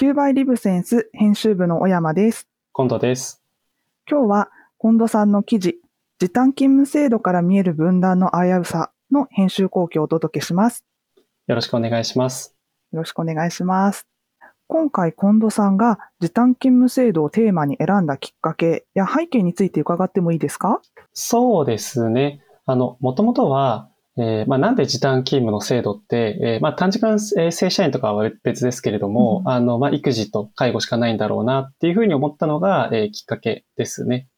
9倍リブセンス編集部の小山です。今度です。今日は近藤さんの記事、時短勤務制度から見える分断の危うさの編集後期をお届けします。よろしくお願いします。よろしくお願いします。今回近藤さんが時短勤務制度をテーマに選んだきっかけや背景について伺ってもいいですか？そうですね。あの、もともとは、えーまあ、なんで時短勤務の制度って、えーまあ、短時間えー正社員とかは別ですけれども、うんあの、まあ、育児と介護しかないんだろうなっていうふうに思ったのが、えーきっかけですね。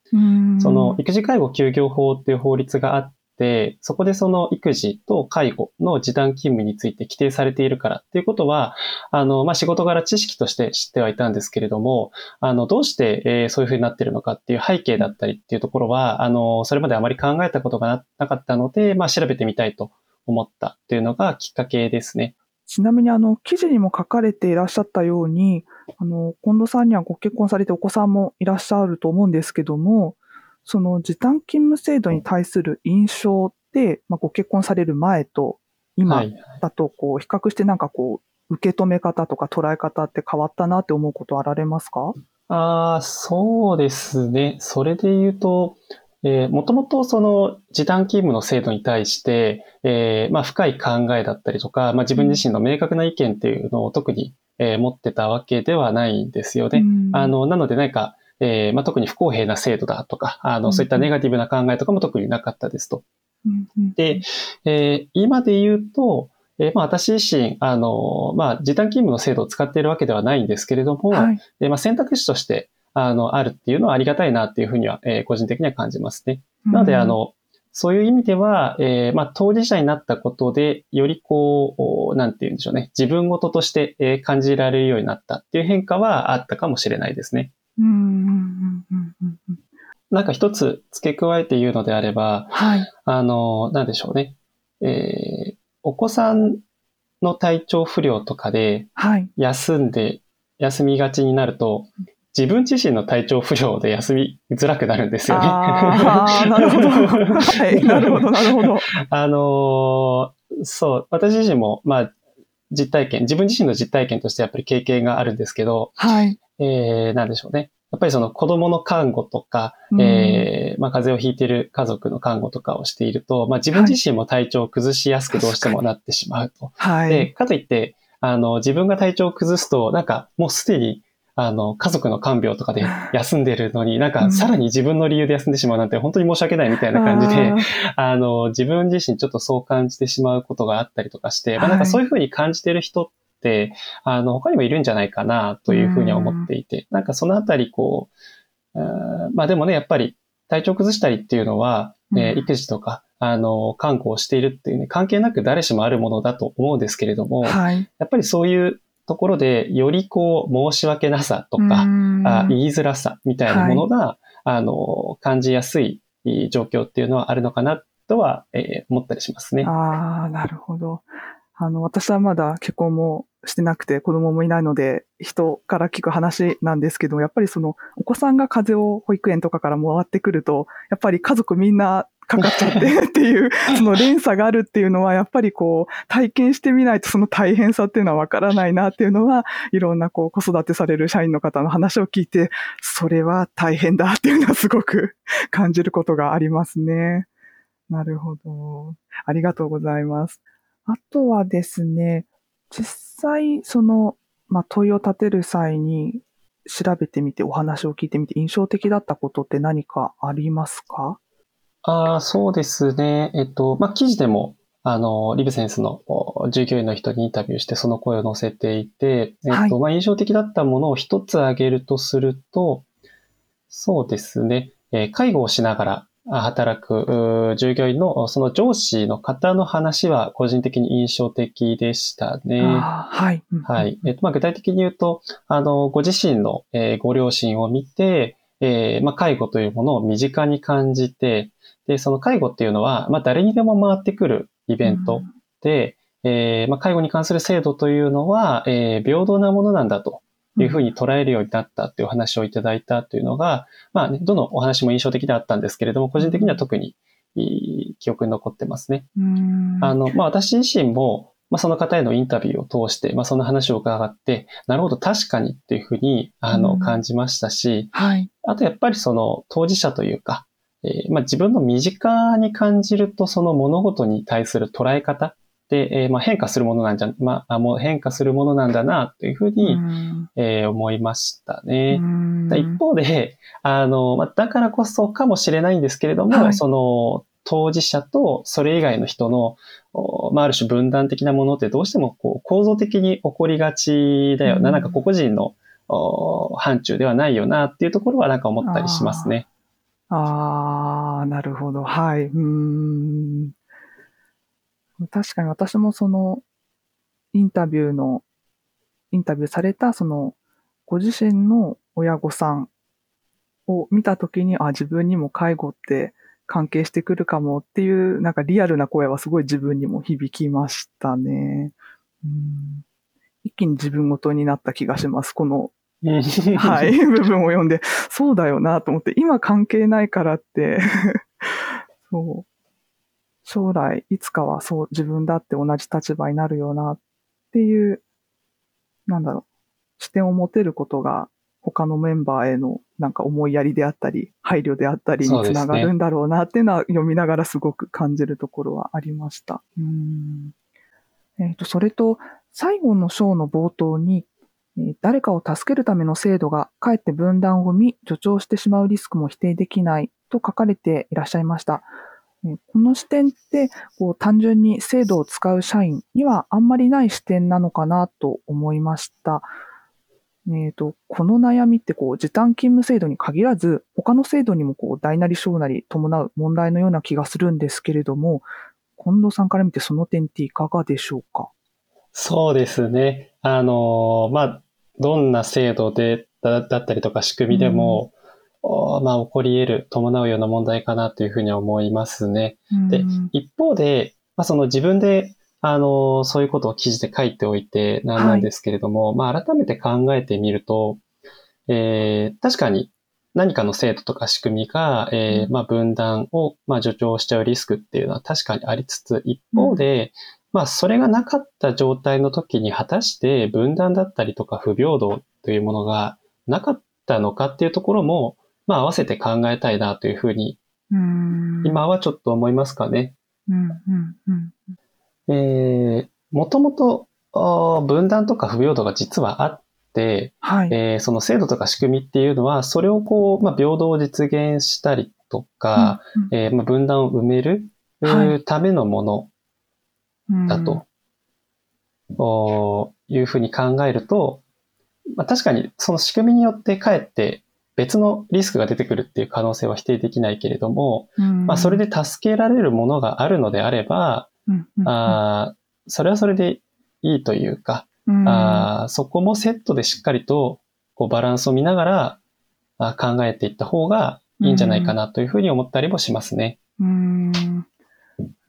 その、育児介護休業法っていう法律があって、そこでその育児と介護の時短勤務について規定されているからっていうことは、あの、まあ、仕事柄知識として知ってはいたんですけれども、あの、どうして、えそういうふうになってるのかっていう背景だったりっていうところは、あの、それまであまり考えたことがななかったので、まあ、調べてみたいと思ったっていうのがきっかけですね。ちなみにあの記事にも書かれていらっしゃったように、あの近藤さんにはご結婚されてお子さんもいらっしゃると思うんですけども、その時短勤務制度に対する印象って、まあ、ご結婚される前と今はい。だとこう比較してなんかこう受け止め方とか捉え方って変わったなって思うことあられますか？ああ、そうですね。それで言うと、えー、もともとその時短勤務の制度に対して、えーまあ、深い考えだったりとか、まあ、自分自身の明確な意見っていうのを特に、えー持ってたわけではないんですよね。うんあの、なのでなんか、えーまあ、特に不公平な制度だとか、あの、うんそういったネガティブな考えとかも特になかったですと。で、えー今で言うと、えーまあ、私自身、あの、まあ、時短勤務の制度を使っているわけではないんですけれども、はいでまあ、選択肢として、あの、あるっていうのはありがたいなっていうふうには、えー個人的には感じますね。なので、あ、の、そういう意味では、えーまあ、当事者になったことで、よりこう、おなんて言うんでしょうね、自分事として、えー感じられるようになったっていう変化はあったかもしれないですね。うんうんうんうんうんうんなんか一つ付け加えて言うのであれば、はい。あの、なんでしょうね。えーお子さんの体調不良とかではい。休んで、休みがちになると、自分自身の体調不良で休みづらくなるんですよね。ああ、なるほど。はい。なるほど、なるほど。あのーそう、私自身も、まあ、実体験、自分自身の実体験としてやっぱり経験があるんですけど、はい。えー、なんでしょうね。やっぱりその子供の看護とか、うんえーまあ、風邪をひいている家族の看護とかをしていると、まあ、自分自身も体調を崩しやすくどうしてもなってしまうと。で、はい。かといって、あの、自分が体調を崩すと、なんかもうすでに、あの、家族の看病とかで休んでるのに、なんうんかさらに自分の理由で休んでしまうなんて本当に申し訳ないみたいな感じであ、の、自分自身ちょっとそう感じてしまうことがあったりとかして、まあなんかはいそういうふうに感じてる人って、あの、他にもいるんじゃないかなというふうには思っていて、なんかそのあたりこう、うんまあでもね、やっぱり体調崩したりっていうのは、えーうん育児とか、あの、看護をしているっていうね、関係なく誰しもあるものだと思うんですけれども、はい。やっぱりそういうところで、よりこう、申し訳なさとか、うんあ言いづらさみたいなものが、あの、感じやすいいい状況っていうのはあるのかなとは、えー思ったりしますね。ああ、なるほど。あの、私はまだ結婚もしてなくて子供もいないので、人から聞く話なんですけど、やっぱりその、お子さんが風邪を保育園とかから回ってくると、やっぱり家族みんなかかっちゃって っていう、その連鎖があるっていうのは、やっぱりこう、体験してみないとその大変さっていうのはわからないなっていうのは、いろんなこう、子育てされる社員の方の話を聞いて、それは大変だっていうのはすごく 感じることがありますね。なるほど。ありがとうございます。あとはですね、実際、その、まあ、問いを立てる際に調べてみて、お話を聞いてみて、印象的だったことって何かありますか？ああ、そうですね。えっと、まあ、記事でも、あの、リブセンスのお従業員の人にインタビューしてその声を載せていて、えっと、はいまあ、印象的だったものを一つ挙げるとすると、そうですね。えー介護をしながらあ働く従業員のその上司の方の話は個人的に印象的でしたね。はい。うんはい。えっと、まあ、具体的に言うと、あの、ご自身の、えーご両親を見て、えーまあ、介護というものを身近に感じて、で、その介護っていうのは、まあ、誰にでも回ってくるイベントで、えーまあ、介護に関する制度というのは、えー平等なものなんだというふうに捉えるようになったっていうお話をいただいたというのが、まあね、どのお話も印象的であったんですけれども、個人的には特に記憶に残ってますね。うんあの、まあ、私自身も、まあ、その方へのインタビューを通して、まあ、その話を伺って、なるほど、確かにっていうふうに、あの、感じましたし、はい。あとやっぱりその当事者というか、えー、まあ、自分の身近に感じるとその物事に対する捉え方で、えー、まあ、変化するものなんじゃ、まあ、もう変化するものなんだなというふうに、うえー、思いましたね。一方で、あの、まあ、だからこそかもしれないんですけれども、はい、その当事者とそれ以外の人の、まあ、ある種分断的なものってどうしてもこう構造的に起こりがちだよな、なんか個々人の範疇ではないよなっていうところはなんか思ったりしますね。ああ、なるほど。はい。うん。確かに私もその、インタビューの、インタビューされた、その、ご自身の親御さんを見たときに、あ、自分にも介護って関係してくるかもっていう、なんかリアルな声はすごい自分にも響きましたね。うん一気に自分ごとになった気がします。このはい、部分を読んで、そうだよなと思って、今関係ないからって そう、将来いつかはそう自分だって同じ立場になるよなっていう、なんだろう、視点を持てることが他のメンバーへのなんか思いやりであったり、配慮であったりにつながるんだろうなっていうのは読みながらすごく感じるところはありました。うんえっ、ー、と、それと最後の章の冒頭に誰かを助けるための制度がかえって分断を生み、助長してしまうリスクも否定できないと書かれていらっしゃいました。この視点ってこう単純に制度を使う社員にはあんまりない視点なのかなと思いました。えーと、この悩みってこう時短勤務制度に限らず他の制度にもこう大なり小なり伴う問題のような気がするんですけれども近藤さんから見てその点っていかがでしょうか？そうですね。あの、まあ、どんな制度でだだったりとか仕組みでも、うん、まあ、起こり得る、伴うような問題かなというふうに思いますね。うん、で、一方で、まあ、その自分で、あの、そういうことを記事で書いておいてなんなんですけれども、はい、まあ、改めて考えてみると、えー、確かに何かの制度とか仕組みが、えー、まあ、分断を、まあ、助長しちゃうリスクっていうのは確かにありつつ、一方で、まあ、それがなかった状態の時に果たして分断だったりとか不平等というものがなかったのかっていうところも、まあ、合わせて考えたいなというふうに、今はちょっと思いますかね。えもともと分断とか不平等が実はあって、はい、えー、その制度とか仕組みっていうのは、それをこう、まあ、平等を実現したりとか、うんうん、えー、まあ、分断を埋める、はい、ためのものだと、うん、いうふうに考えると、まあ、確かにその仕組みによってかえって別のリスクが出てくるっていう可能性は否定できないけれども、うん、まあ、それで助けられるものがあるのであれば、うんうん、あそれはそれでいいというか、うん、あそこもセットでしっかりとこうバランスを見ながらあ考えていった方がいいんじゃないかなというふうに思ったりもしますね。うん、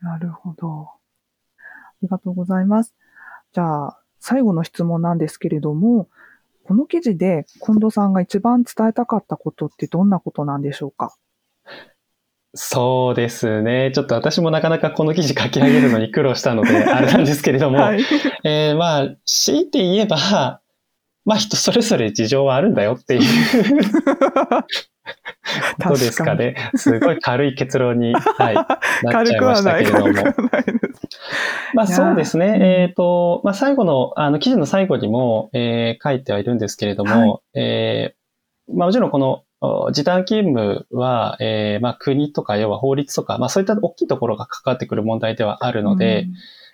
なるほど。りがとうございます。じゃあ、最後の質問なんですけれども、この記事で近藤さんが一番伝えたかったことってどんなことなんでしょうか？そうですね。ちょっと私もなかなかこの記事書き上げるのに苦労したので、あれなんですけれども、はい、えー、まあ、強いて言えば、まあ人それぞれ事情はあるんだよっていう ことですかね。すごい軽い結論に、はい、なっちゃいましたけれども。まあそうですね。えっ、ー、と、まあ最後の、あの記事の最後にも、えー、書いてはいるんですけれども、はい、えー、まあもちろんこの時短勤務は、えー、まあ国とか要は法律とか、まあそういった大きいところが関わってくる問題ではあるので、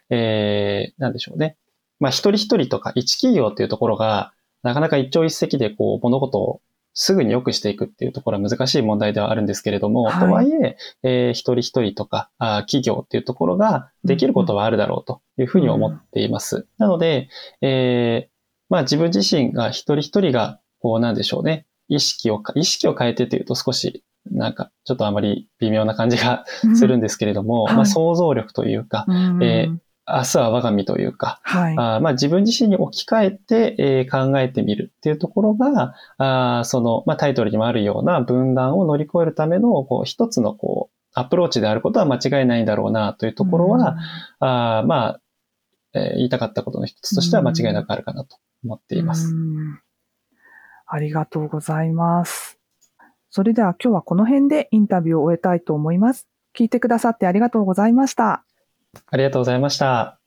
うん、えー、なんでしょうね。まあ一人一人とか一企業っていうところが、なかなか一朝一夕でこう物事をすぐに良くしていくっていうところは難しい問題ではあるんですけれども、はい、とはいええー、一人一人とかあ企業っていうところができることはあるだろうというふうに思っています。うん、なので、えー、まあ自分自身が一人一人が、こうなんでしょうね、意識を、意識を変えてというと少しなんか、ちょっとあまり微妙な感じがするんですけれども、うんはい、まあ、想像力というか、うん、えー、明日は我が身というか、はい、あまあ、自分自身に置き換えて、えー、考えてみるっていうところが、あその、まあ、タイトルにもあるような分断を乗り越えるためのこう一つのこうアプローチであることは間違いないだろうなというところは、うん、あまあ、えー、言いたかったことの一つとしては間違いなくあるかなと思っています、うんうん。ありがとうございます。それでは今日はこの辺でインタビューを終えたいと思います。聞いてくださってありがとうございました。ありがとうございました。